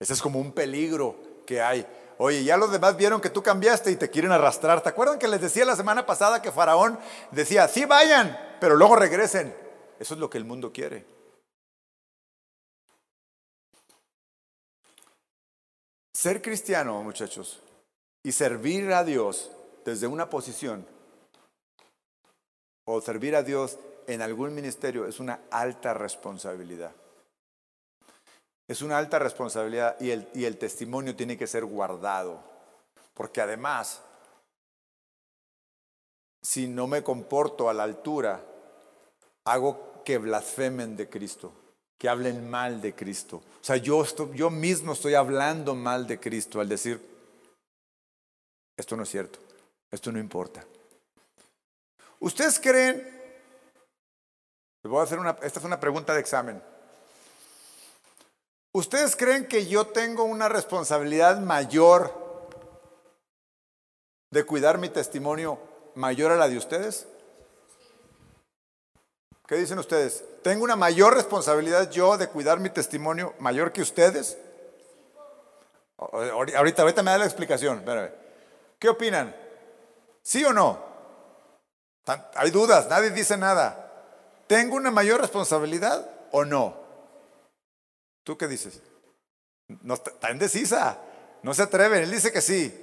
Ese es como un peligro que hay. Oye, ya los demás vieron que tú cambiaste y te quieren arrastrar. ¿Te acuerdan que les decía la semana pasada que Faraón decía, sí vayan, pero luego regresen? Eso es lo que el mundo quiere. Ser cristiano, muchachos, y servir a Dios desde una posición o servir a Dios en algún ministerio es una alta responsabilidad. Es una alta responsabilidad y el, testimonio tiene que ser guardado. Porque además, si no me comporto a la altura, hago que blasfemen de Cristo, que hablen mal de Cristo. O sea, yo, yo mismo estoy hablando mal de Cristo al decir, esto no es cierto. Esto no importa. ¿Ustedes creen? Les voy a hacer una, esta es una pregunta de examen. ¿Ustedes creen que yo tengo una responsabilidad mayor de cuidar mi testimonio mayor a la de ustedes? ¿Qué dicen ustedes? ¿Tengo una mayor responsabilidad yo de cuidar mi testimonio mayor que ustedes? Ahorita, ahorita me da la explicación. ¿Qué opinan? ¿Sí o no? Hay dudas, nadie dice nada. ¿Tengo una mayor responsabilidad o no? ¿Tú qué dices? No, está indecisa, no se atreven, él dice que sí.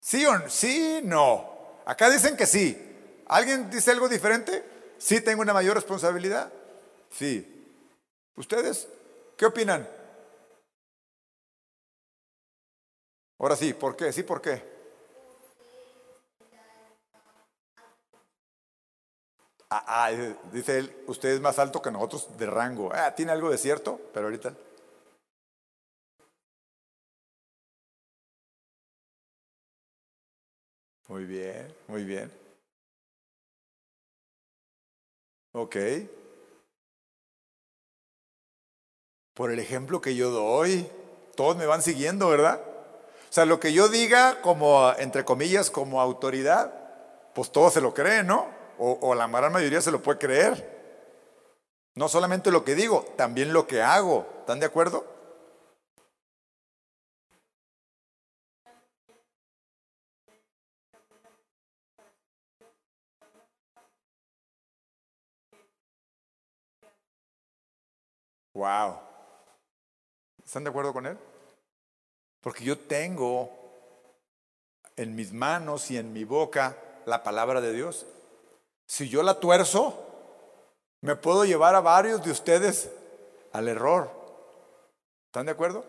¿Sí o? Sí, no. Acá dicen que sí. ¿Alguien dice algo diferente? Sí, tengo una mayor responsabilidad. Sí. ¿Ustedes? ¿Qué opinan? Ahora sí, ¿por qué? Sí, ¿por qué? Ah, ah, dice él, usted es más alto que nosotros de rango. Ah, tiene algo de cierto, pero ahorita. Muy bien, muy bien. Ok. Por el ejemplo que yo doy, todos me van siguiendo, ¿verdad? O sea, lo que yo diga como, entre comillas, como autoridad, pues todos se lo creen, ¿no? O, la gran mayoría se lo puede creer. No solamente lo que digo, también lo que hago. ¿Están de acuerdo? Wow. ¿Están de acuerdo con él? Porque yo tengo en mis manos y en mi boca la palabra de Dios. Si yo la tuerzo, me puedo llevar a varios de ustedes al error. ¿Están de acuerdo?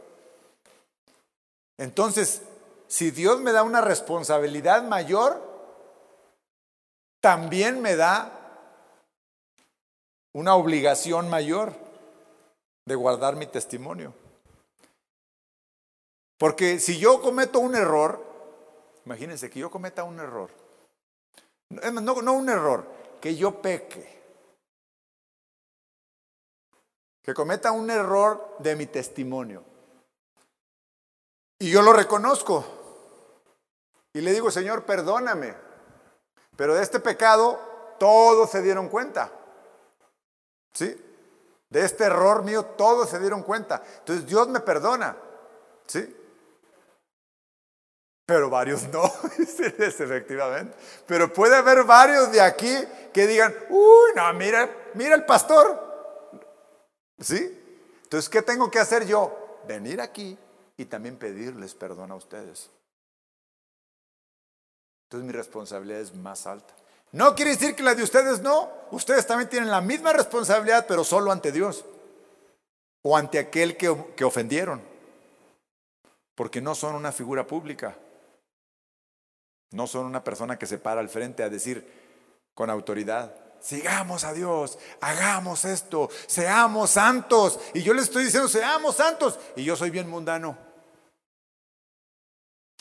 Entonces, si Dios me da una responsabilidad mayor, también me da una obligación mayor de guardar mi testimonio. Porque si yo cometo un error, imagínense que yo cometa un error, no, no un error, que yo peque, que cometa un error de mi testimonio. Y yo lo reconozco. Y le digo, Señor, perdóname. Pero de este pecado todos se dieron cuenta. ¿Sí? De este error mío todos se dieron cuenta. Entonces Dios me perdona. ¿Sí? Pero varios no, efectivamente. Pero puede haber varios de aquí que digan, uy, no, mira, mira el pastor. ¿Sí? Entonces, ¿qué tengo que hacer yo? Venir aquí y también pedirles perdón a ustedes. Entonces mi responsabilidad es más alta. No quiere decir que la de ustedes no. Ustedes también tienen la misma responsabilidad, pero solo ante Dios. O ante aquel que, que ofendieron. Porque no son una figura pública. No son una persona que se para al frente a decir con autoridad, sigamos a Dios, hagamos esto, seamos santos. Y yo les estoy diciendo, seamos santos. Y yo soy bien mundano.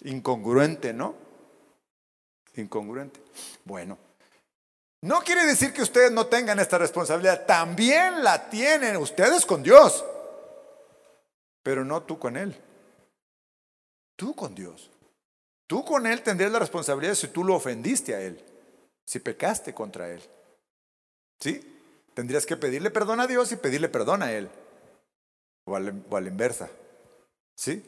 Incongruente, ¿no? Incongruente. Bueno, no quiere decir que ustedes no tengan esta responsabilidad, también la tienen ustedes con Dios, pero no tú con Él. Tú con Dios. Tú con Él tendrías la responsabilidad si tú lo ofendiste a Él, si pecaste contra Él. ¿Sí? Tendrías que pedirle perdón a Dios y pedirle perdón a Él. O a la, inversa. ¿Sí?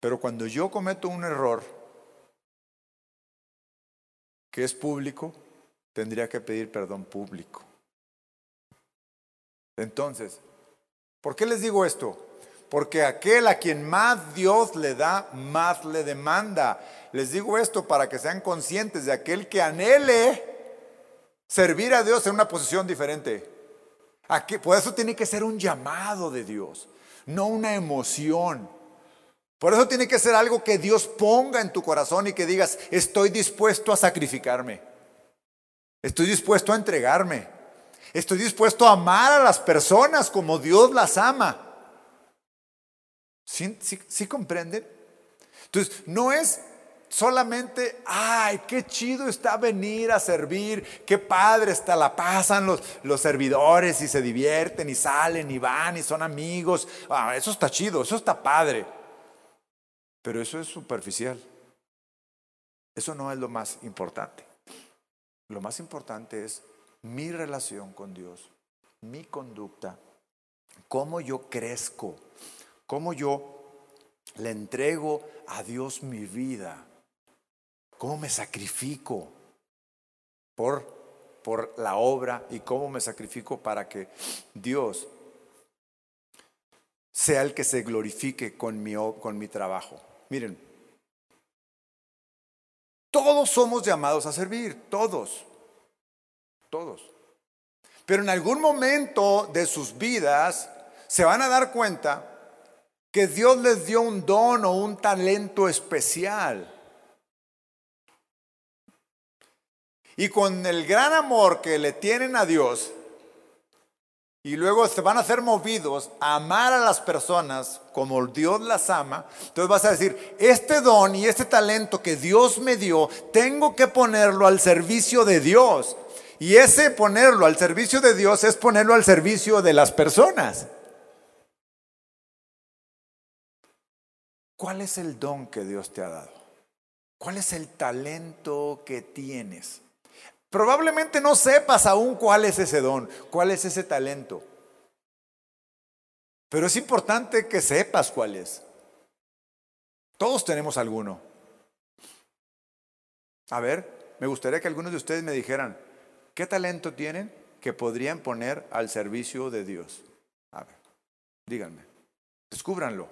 Pero cuando yo cometo un error que es público, tendría que pedir perdón público. Entonces, ¿por qué les digo esto? Porque aquel a quien más Dios le da, más le demanda. Les digo esto para que sean conscientes de aquel que anhele servir a Dios en una posición diferente. por eso tiene que ser un llamado de Dios, no una emoción. Por eso tiene que ser algo que Dios ponga en tu corazón y que digas, estoy dispuesto a sacrificarme. Estoy dispuesto a entregarme. Estoy dispuesto a amar a las personas como Dios las ama. ¿Sí, comprenden? Entonces, no es solamente, ay, qué chido está venir a servir, qué padre está, la pasan los, los servidores y se divierten y salen y van y son amigos. Ah, eso está chido, eso está padre. Pero eso es superficial. Eso no es lo más importante. Lo más importante es mi relación con Dios, mi conducta, cómo yo crezco, cómo yo le entrego a Dios mi vida, cómo me sacrifico por, por la obra y cómo me sacrifico para que Dios sea el que se glorifique con mi, con mi trabajo. Miren, todos somos llamados a servir, todos, todos. Pero en algún momento de sus vidas se van a dar cuenta que Dios les dio un don o un talento especial. Y con el gran amor que le tienen a Dios, y luego se van a ser movidos a amar a las personas como Dios las ama, entonces vas a decir, este don y este talento que Dios me dio, tengo que ponerlo al servicio de Dios. Y ese ponerlo al servicio de Dios es ponerlo al servicio de las personas. ¿Cuál es el don que Dios te ha dado? ¿Cuál es el talento que tienes? Probablemente no sepas aún cuál es ese don, cuál es ese talento. Pero es importante que sepas cuál es. Todos tenemos alguno. A ver, me gustaría que algunos de ustedes me dijeran, ¿qué talento tienen que podrían poner al servicio de Dios? A ver, díganme, descúbranlo.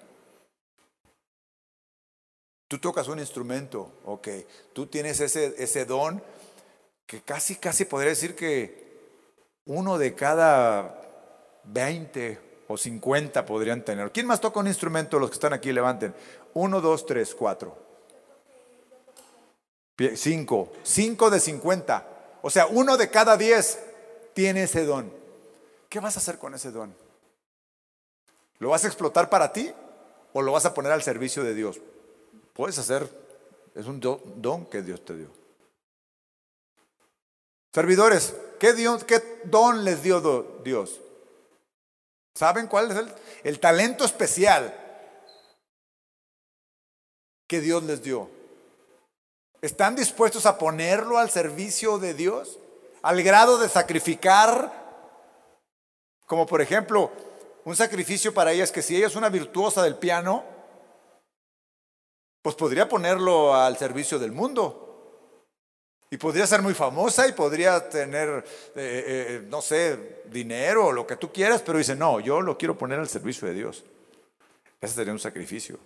Tú tocas un instrumento, ok, tú tienes ese, ese don que casi, casi podría decir que uno de cada 20 o 50 podrían tener. ¿Quién más toca un instrumento? Los que están aquí levanten. Uno, dos, tres, cuatro. Cinco. Cinco de 50. O sea, uno de cada diez tiene ese don. ¿Qué vas a hacer con ese don? ¿Lo vas a explotar para ti o lo vas a poner al servicio de Dios? Puedes hacer, es un don que Dios te dio. Servidores, ¿qué, don les dio Dios? ¿Saben cuál es el, el talento especial que Dios les dio? ¿Están dispuestos a ponerlo al servicio de Dios? Al grado de sacrificar, como por ejemplo, un sacrificio para ella es que si ella es una virtuosa del piano, pues podría ponerlo al servicio del mundo. Y podría ser muy famosa y podría tener, eh, eh, no sé, dinero o lo que tú quieras, pero dice, no, yo lo quiero poner al servicio de Dios. Ese sería un sacrificio.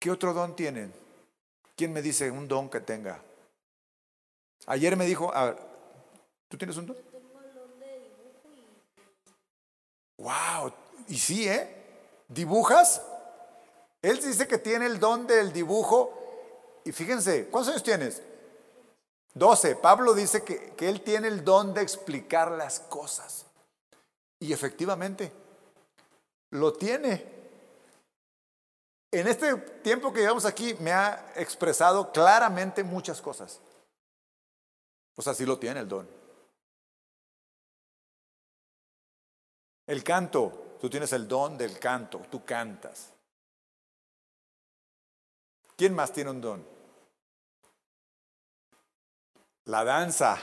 ¿Qué otro don tienen? ¿Quién me dice un don que tenga? Ayer me dijo, ¿tú tienes un don? Wow, y sí, ¿eh? ¿Dibujas? Él dice que tiene el don del dibujo. Y fíjense, ¿cuántos años tienes? 12. Pablo dice que, que él tiene el don de explicar las cosas. Y efectivamente, lo tiene. En este tiempo que llevamos aquí me ha expresado claramente muchas cosas. Pues así lo tiene el don. El canto, tú tienes el don del canto, tú cantas. ¿Quién más tiene un don? La danza.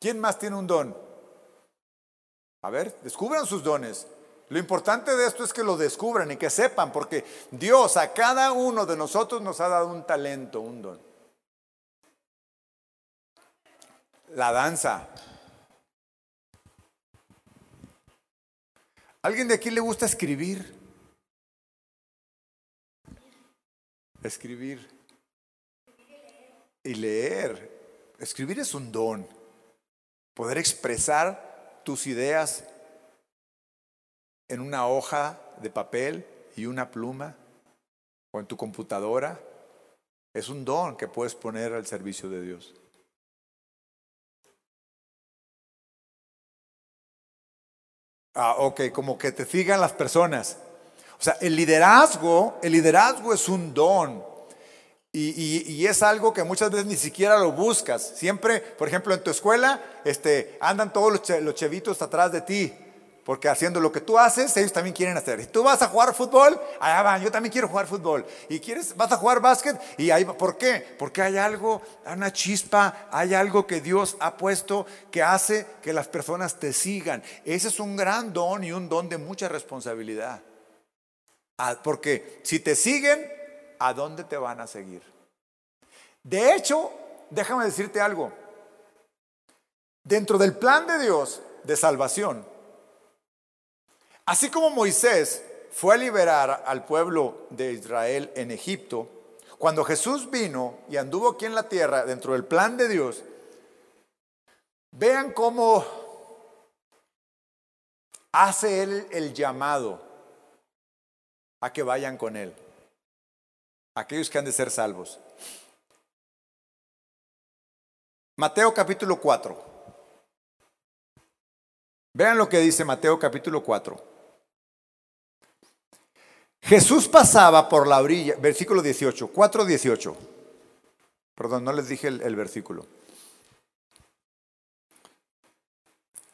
¿Quién más tiene un don? A ver, descubran sus dones. Lo importante de esto es que lo descubran y que sepan, porque Dios a cada uno de nosotros nos ha dado un talento, un don. La danza. ¿Alguien de aquí le gusta escribir? Escribir. Y leer. Escribir es un don. Poder expresar tus ideas en una hoja de papel y una pluma o en tu computadora es un don que puedes poner al servicio de Dios. Ah, ok, como que te sigan las personas. O sea, el liderazgo, el liderazgo es un don. Y, es algo que muchas veces ni siquiera lo buscas. Siempre, por ejemplo, en tu escuela, este, andan todos los, los chevitos atrás de ti. Porque haciendo lo que tú haces, ellos también quieren hacer. Si tú vas a jugar fútbol, allá van, yo también quiero jugar fútbol. Y quieres, vas a jugar básquet, y ahí, ¿por qué? Porque hay algo, una chispa, hay algo que Dios ha puesto que hace que las personas te sigan. Ese es un gran don y un don de mucha responsabilidad. Ah, porque si te siguen, ¿a dónde te van a seguir? De hecho, déjame decirte algo. Dentro del plan de Dios de salvación, Así como Moisés fue a liberar al pueblo de Israel en Egipto, cuando Jesús vino y anduvo aquí en la tierra dentro del plan de Dios, vean cómo hace él el llamado a que vayan con él, aquellos que han de ser salvos. Mateo capítulo 4. Vean lo que dice Mateo capítulo 4. Jesús pasaba por la orilla, versículo 18, 4, 18. Perdón, no les dije el, el versículo.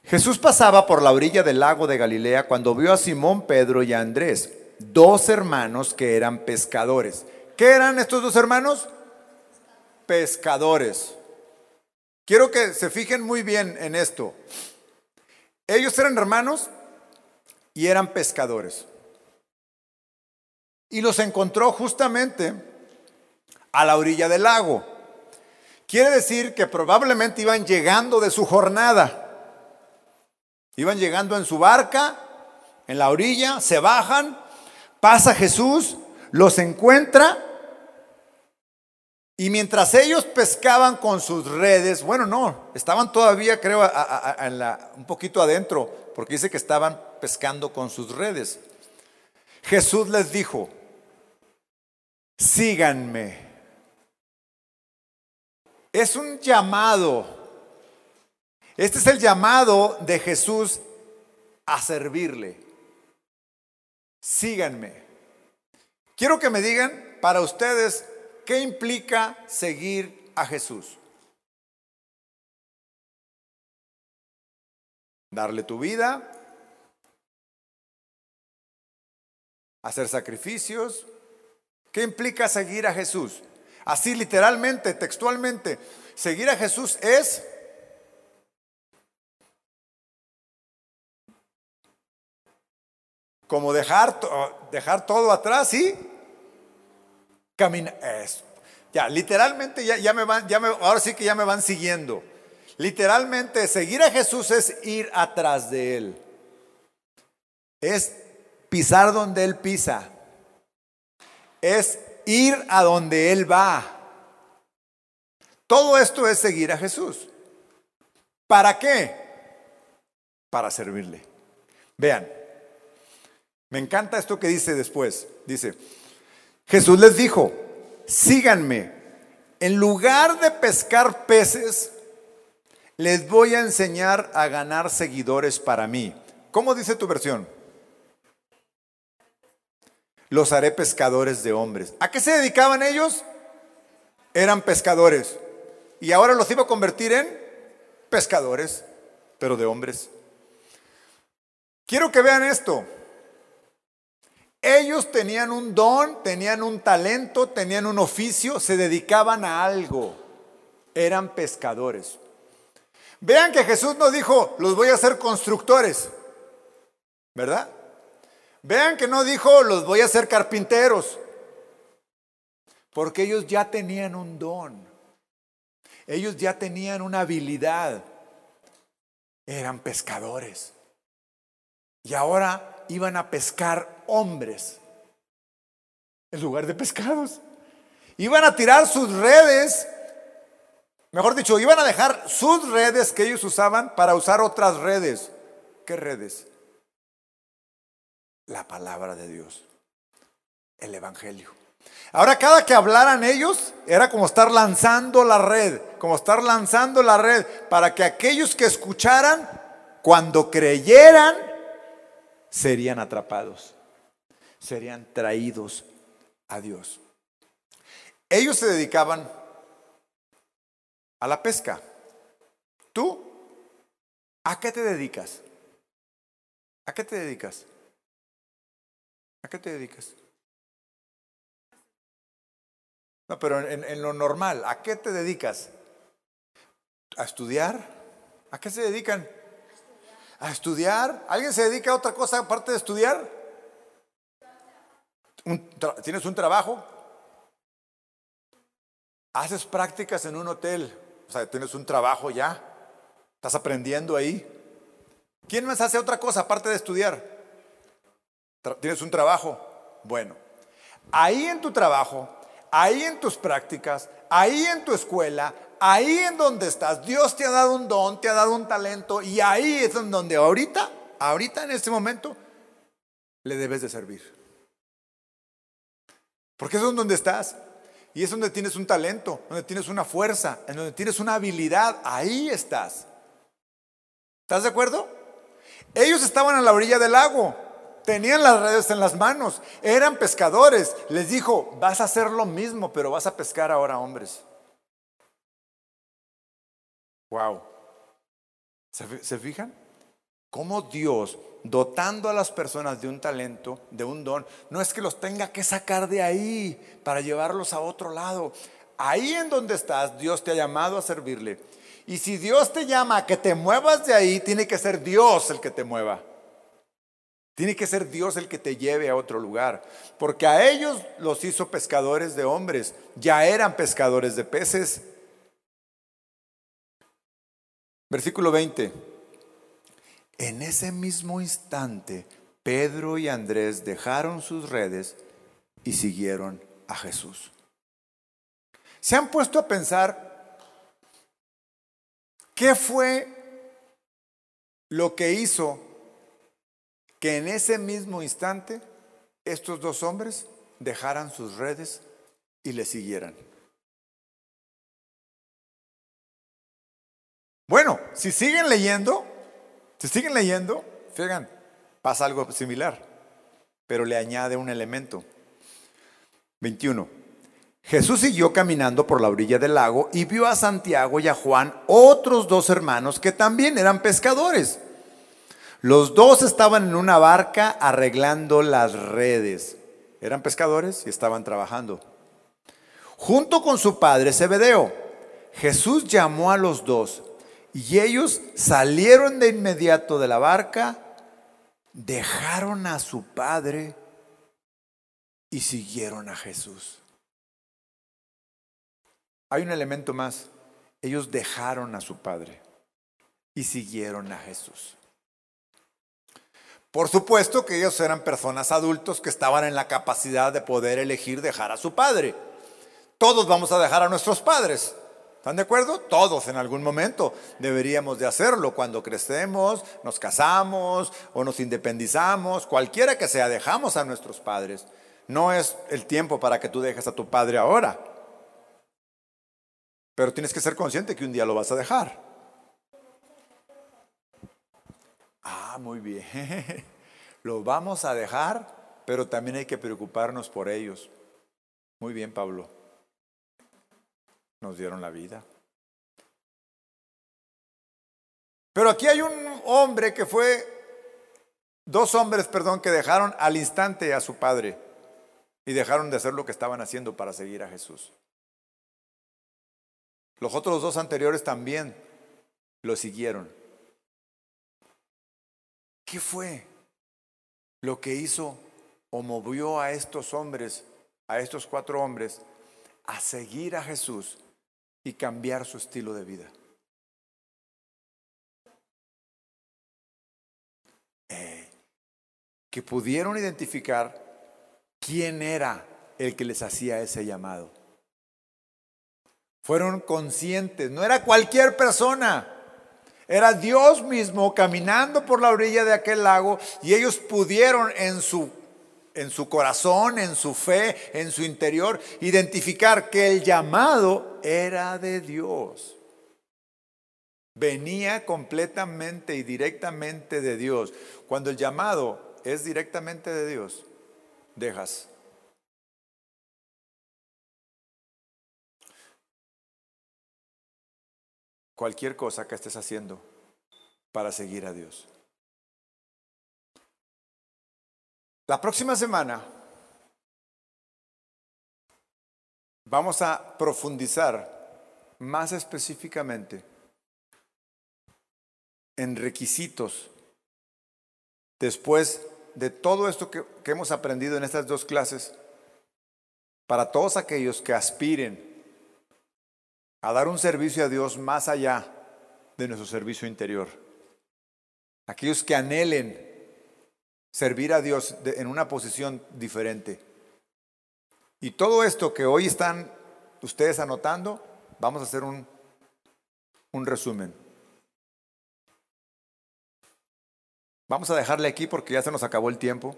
Jesús pasaba por la orilla del lago de Galilea cuando vio a Simón, Pedro y a Andrés, dos hermanos que eran pescadores. ¿Qué eran estos dos hermanos? Pescadores. Quiero que se fijen muy bien en esto. Ellos eran hermanos y eran pescadores y los encontró justamente a la orilla del lago. Quiere decir que probablemente iban llegando de su jornada. Iban llegando en su barca, en la orilla, se bajan, pasa Jesús, los encuentra Y mientras ellos pescaban con sus redes, bueno, no, estaban todavía, creo, un poquito adentro, porque dice que estaban pescando con sus redes. Jesús les dijo, síganme. Es un llamado. Este es el llamado de Jesús a servirle. Síganme. Quiero que me digan para ustedes ¿Qué implica seguir a Jesús? Darle tu vida, hacer sacrificios. ¿Qué implica seguir a Jesús? Así literalmente, textualmente, seguir a Jesús es como dejar, dejar todo atrás y Camina, eso. Ya, literalmente ya, ya me van, ya me, ahora sí que ya me van siguiendo. Literalmente seguir a Jesús es ir atrás de Él. Es pisar donde Él pisa. Es ir a donde Él va. Todo esto es seguir a Jesús. ¿Para qué? Para servirle. Vean, me encanta esto que dice después. Dice, Jesús les dijo, síganme. En lugar de pescar peces, les voy a enseñar a ganar seguidores para mí. ¿Cómo dice tu versión? Los haré pescadores de hombres. ¿A qué se dedicaban ellos? Eran pescadores. Y ahora los iba a convertir en pescadores, pero de hombres. Quiero que vean esto. Ellos tenían un don, tenían un talento, tenían un oficio, se dedicaban a algo. Eran pescadores. Vean que Jesús no dijo, los voy a hacer constructores, ¿verdad? Vean que no dijo, los voy a hacer carpinteros, porque ellos ya tenían un don, ellos ya tenían una habilidad, eran pescadores. Y ahora iban a pescar hombres en lugar de pescados. Iban a tirar sus redes, mejor dicho, iban a dejar sus redes que ellos usaban para usar otras redes. ¿Qué redes? La palabra de Dios, el Evangelio. Ahora cada que hablaran ellos era como estar lanzando la red, como estar lanzando la red para que aquellos que escucharan, cuando creyeran, serían atrapados, serían traídos a Dios. Ellos se dedicaban a la pesca. ¿Tú? ¿A qué te dedicas? ¿A qué te dedicas? ¿A qué te dedicas? No, pero en, en, lo normal, ¿a qué te dedicas? ¿A estudiar? ¿A qué se dedican? a estudiar. ¿Alguien se dedica a otra cosa aparte de estudiar? ¿Tienes un trabajo? ¿Haces prácticas en un hotel? O sea, tienes un trabajo ya. ¿Estás aprendiendo ahí? ¿Quién más hace otra cosa aparte de estudiar? ¿Tienes un trabajo? Bueno, ahí en tu trabajo, ahí en tus prácticas, ahí en tu escuela, ahí en donde estás, Dios te ha dado un don, te ha dado un talento y ahí es donde ahorita, ahorita en este momento, le debes de servir. Porque es donde estás. Y es donde tienes un talento, donde tienes una fuerza, en donde tienes una habilidad. Ahí estás. ¿Estás de acuerdo? Ellos estaban a la orilla del lago, tenían las redes en las manos, eran pescadores. Les dijo, vas a hacer lo mismo, pero vas a pescar ahora hombres. Wow. ¿Se, fijan? Cómo Dios, dotando a las personas de un talento, de un don, no es que los tenga que sacar de ahí para llevarlos a otro lado. Ahí en donde estás, Dios te ha llamado a servirle. Y si Dios te llama a que te muevas de ahí, tiene que ser Dios el que te mueva. Tiene que ser Dios el que te lleve a otro lugar. Porque a ellos los hizo pescadores de hombres. Ya eran pescadores de peces. Versículo 20. En ese mismo instante, Pedro y Andrés dejaron sus redes y siguieron a Jesús. ¿Se han puesto a pensar qué fue lo que hizo que en ese mismo instante estos dos hombres dejaran sus redes y le siguieran? Bueno, si siguen leyendo, si siguen leyendo, fíjense, pasa algo similar, pero le añade un elemento. 21. Jesús siguió caminando por la orilla del lago y vio a Santiago y a Juan, otros dos hermanos que también eran pescadores. Los dos estaban en una barca arreglando las redes. Eran pescadores y estaban trabajando. Junto con su padre Zebedeo, Jesús llamó a los dos y ellos salieron de inmediato de la barca, dejaron a su padre y siguieron a Jesús. Hay un elemento más. Ellos dejaron a su padre y siguieron a Jesús. Por supuesto que ellos eran personas adultos que estaban en la capacidad de poder elegir dejar a su padre. Todos vamos a dejar a nuestros padres. ¿Están de acuerdo? Todos en algún momento deberíamos de hacerlo. Cuando crecemos, nos casamos o nos independizamos, cualquiera que sea, dejamos a nuestros padres. No es el tiempo para que tú dejes a tu padre ahora. Pero tienes que ser consciente que un día lo vas a dejar. Ah, muy bien. Lo vamos a dejar, pero también hay que preocuparnos por ellos. Muy bien, Pablo nos dieron la vida. Pero aquí hay un hombre que fue, dos hombres, perdón, que dejaron al instante a su padre y dejaron de hacer lo que estaban haciendo para seguir a Jesús. Los otros dos anteriores también lo siguieron. ¿Qué fue lo que hizo o movió a estos hombres, a estos cuatro hombres, a seguir a Jesús y cambiar su estilo de vida. Eh, que pudieron identificar quién era el que les hacía ese llamado. Fueron conscientes, no era cualquier persona. Era Dios mismo caminando por la orilla de aquel lago y ellos pudieron en su en su corazón, en su fe, en su interior, identificar que el llamado era de Dios. Venía completamente y directamente de Dios. Cuando el llamado es directamente de Dios, dejas. Cualquier cosa que estés haciendo para seguir a Dios. La próxima semana vamos a profundizar más específicamente en requisitos después de todo esto que, hemos aprendido en estas dos clases para todos aquellos que aspiren a dar un servicio a Dios más allá de nuestro servicio interior. Aquellos que anhelen servir a Dios en una posición diferente. Y todo esto que hoy están ustedes anotando, vamos a hacer un, un resumen. Vamos a dejarle aquí porque ya se nos acabó el tiempo.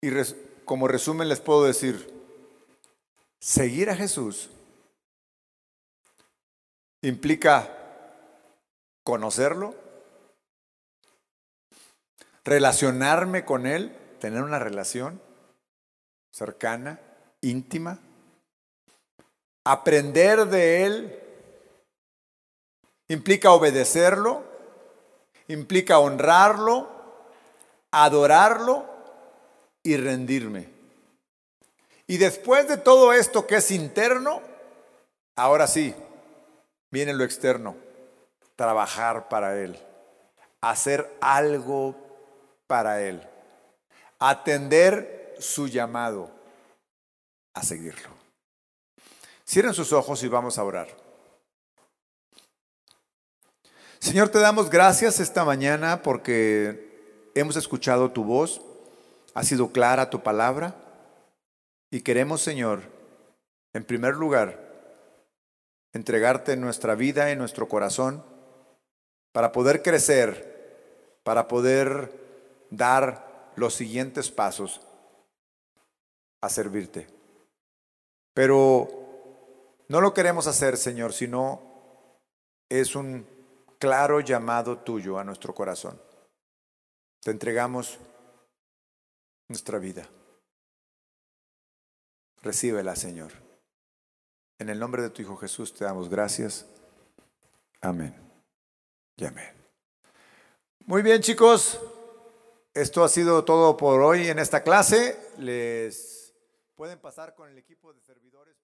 Y como resumen les puedo decir, seguir a Jesús implica conocerlo, relacionarme con Él, tener una relación cercana, íntima, aprender de Él, implica obedecerlo, implica honrarlo, adorarlo y rendirme. Y después de todo esto que es interno, ahora sí, viene lo externo, trabajar para Él, hacer algo para Él. Atender su llamado a seguirlo. Cierren sus ojos y vamos a orar. Señor, te damos gracias esta mañana porque hemos escuchado tu voz, ha sido clara tu palabra y queremos, Señor, en primer lugar, entregarte nuestra vida y nuestro corazón para poder crecer, para poder dar los siguientes pasos a servirte. Pero no lo queremos hacer, Señor, sino es un claro llamado tuyo a nuestro corazón. Te entregamos nuestra vida. Recíbela, Señor. En el nombre de tu Hijo Jesús te damos gracias. Amén. Y amén. Muy bien, chicos. Esto ha sido todo por hoy en esta clase. Les pueden pasar con el equipo de servidores.